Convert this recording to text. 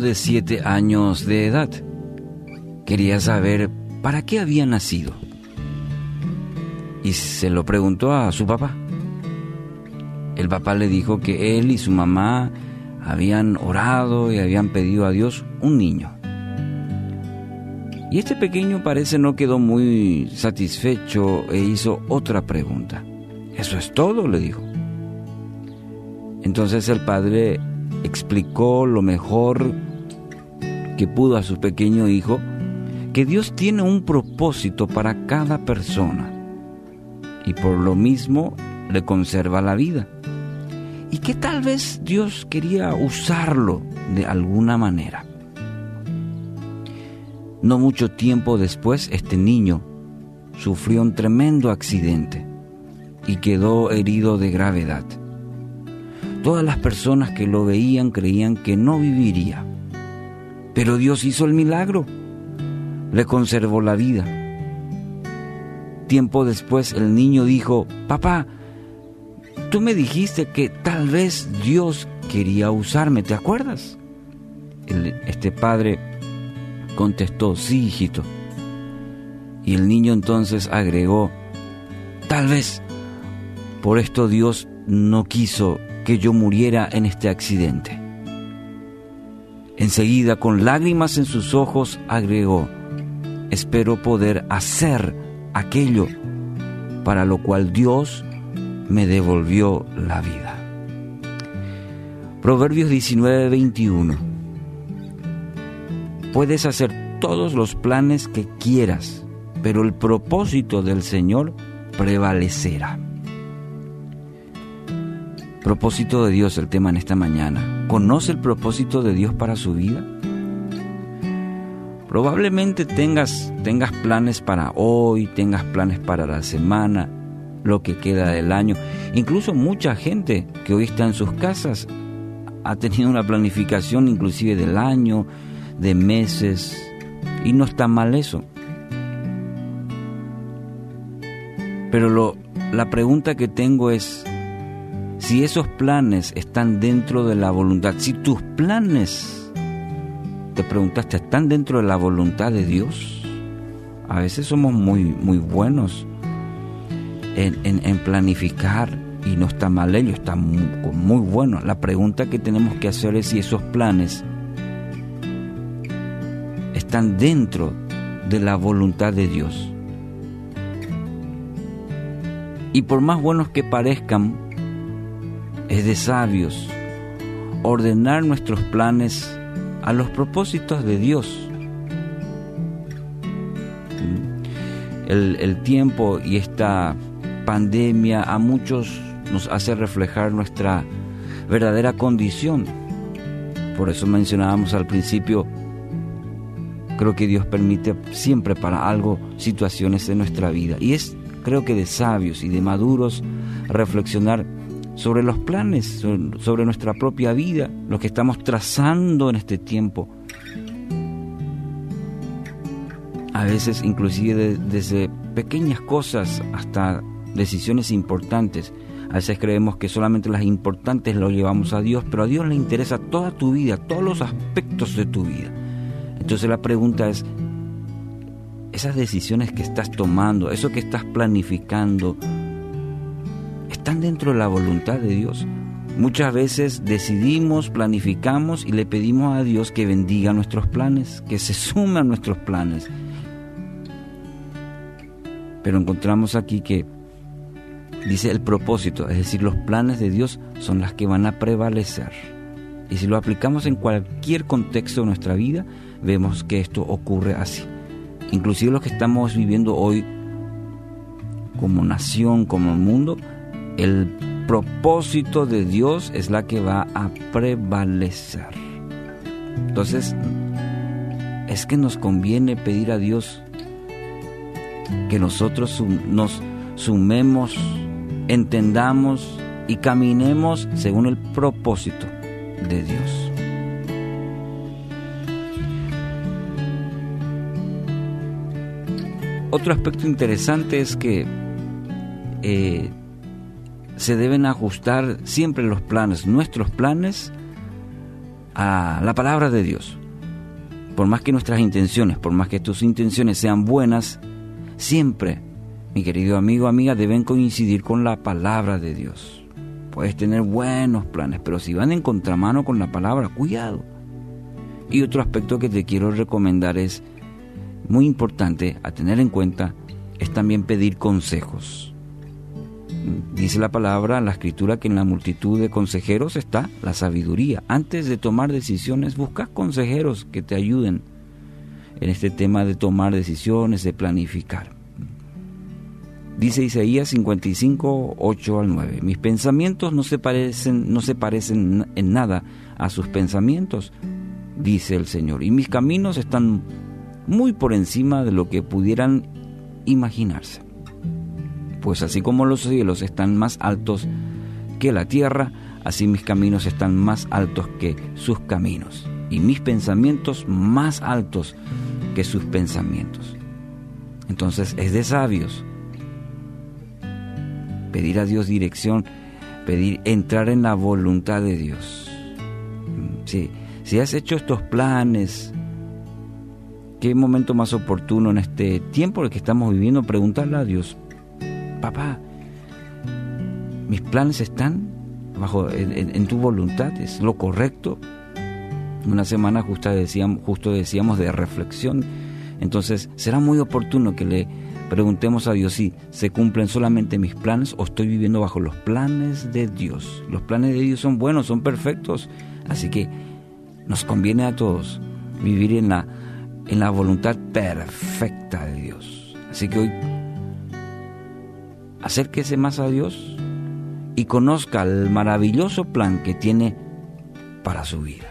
de siete años de edad. Quería saber para qué había nacido. Y se lo preguntó a su papá. El papá le dijo que él y su mamá habían orado y habían pedido a Dios un niño. Y este pequeño parece no quedó muy satisfecho e hizo otra pregunta. ¿Eso es todo? le dijo. Entonces el padre explicó lo mejor que pudo a su pequeño hijo que Dios tiene un propósito para cada persona y por lo mismo le conserva la vida. Y que tal vez Dios quería usarlo de alguna manera. No mucho tiempo después, este niño sufrió un tremendo accidente y quedó herido de gravedad. Todas las personas que lo veían creían que no viviría. Pero Dios hizo el milagro. Le conservó la vida. Tiempo después el niño dijo, papá, tú me dijiste que tal vez Dios quería usarme, ¿te acuerdas? este padre contestó, sí, hijito. Y el niño entonces agregó, tal vez por esto Dios no quiso que yo muriera en este accidente. Enseguida, con lágrimas en sus ojos, agregó, espero poder hacer aquello para lo cual Dios me devolvió la vida. Proverbios 19, 21. Puedes hacer todos los planes que quieras, pero el propósito del Señor prevalecerá. Propósito de Dios, el tema en esta mañana. ¿Conoce el propósito de Dios para su vida? Probablemente tengas, tengas planes para hoy, tengas planes para la semana, lo que queda del año. Incluso mucha gente que hoy está en sus casas ha tenido una planificación inclusive del año, de meses, y no está mal eso. Pero lo, la pregunta que tengo es, si esos planes están dentro de la voluntad, si tus planes, te preguntaste, están dentro de la voluntad de Dios, a veces somos muy, muy buenos en, planificar y no está mal ello, está muy, muy bueno. La pregunta que tenemos que hacer es si esos planes están dentro de la voluntad de Dios. Y por más buenos que parezcan, es de sabios ordenar nuestros planes a los propósitos de Dios. El, el, tiempo y esta pandemia a muchos nos hace reflejar nuestra verdadera condición. Por eso mencionábamos al principio, creo que Dios permite siempre para algo situaciones en nuestra vida. Y es, creo que de sabios y de maduros reflexionar sobre los planes, sobre nuestra propia vida, lo que estamos trazando en este tiempo. A veces inclusive desde pequeñas cosas hasta decisiones importantes. A veces creemos que solamente las importantes lo llevamos a Dios, pero a Dios le interesa toda tu vida, todos los aspectos de tu vida. Entonces la pregunta es, esas decisiones que estás tomando, eso que estás planificando, están dentro de la voluntad de Dios. Muchas veces decidimos, planificamos y le pedimos a Dios que bendiga nuestros planes, que se sume a nuestros planes. Pero encontramos aquí que dice el propósito, es decir, los planes de Dios son las que van a prevalecer. Y si lo aplicamos en cualquier contexto de nuestra vida, vemos que esto ocurre así. Inclusive los que estamos viviendo hoy como nación, como mundo, el propósito de Dios es la que va a prevalecer. Entonces, es que nos conviene pedir a Dios que nosotros nos sumemos, entendamos y caminemos según el propósito de Dios. Otro aspecto interesante es que eh, se deben ajustar siempre los planes, nuestros planes, a la palabra de Dios. Por más que nuestras intenciones, por más que tus intenciones sean buenas, siempre, mi querido amigo, amiga, deben coincidir con la palabra de Dios. Puedes tener buenos planes, pero si van en contramano con la palabra, cuidado. Y otro aspecto que te quiero recomendar es muy importante a tener en cuenta es también pedir consejos. Dice la palabra, la escritura, que en la multitud de consejeros está la sabiduría. Antes de tomar decisiones, busca consejeros que te ayuden en este tema de tomar decisiones, de planificar. Dice Isaías 55, 8 al 9. Mis pensamientos no se parecen, no se parecen en nada a sus pensamientos, dice el Señor. Y mis caminos están muy por encima de lo que pudieran imaginarse. Pues así como los cielos están más altos que la tierra, así mis caminos están más altos que sus caminos, y mis pensamientos más altos que sus pensamientos. Entonces es de sabios pedir a Dios dirección, pedir entrar en la voluntad de Dios. Si, si has hecho estos planes, qué momento más oportuno en este tiempo en el que estamos viviendo preguntarle a Dios, papá, mis planes están bajo en, tu voluntad, es lo correcto. Una semana justo decíamos, justo decíamos de reflexión, entonces será muy oportuno que le preguntemos a Dios si se cumplen solamente mis planes o estoy viviendo bajo los planes de Dios. Los planes de Dios son buenos, son perfectos, así que nos conviene a todos vivir en la en la voluntad perfecta de Dios. Así que hoy acérquese más a Dios y conozca el maravilloso plan que tiene para su vida.